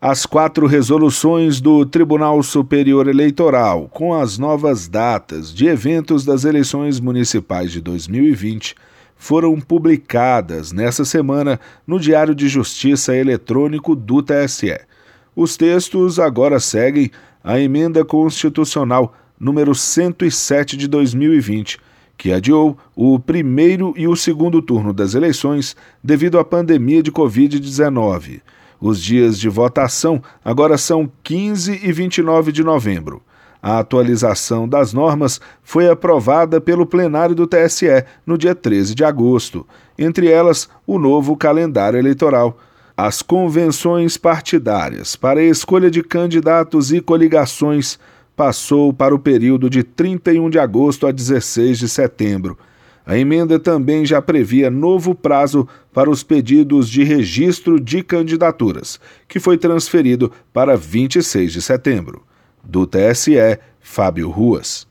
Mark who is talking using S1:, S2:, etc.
S1: As quatro resoluções do Tribunal Superior Eleitoral, com as novas datas de eventos das eleições municipais de 2020, foram publicadas nesta semana no Diário de Justiça Eletrônico do TSE. Os textos agora seguem a emenda constitucional número 107 de 2020, que adiou o primeiro e o segundo turno das eleições devido à pandemia de Covid-19. Os dias de votação agora são 15 e 29 de novembro. A atualização das normas foi aprovada pelo plenário do TSE no dia 13 de agosto, entre elas o novo calendário eleitoral. As convenções partidárias para a escolha de candidatos e coligações passou para o período de 31 de agosto a 16 de setembro a emenda também já previa novo prazo para os pedidos de registro de candidaturas, que foi transferido para 26 de setembro. Do TSE, Fábio Ruas.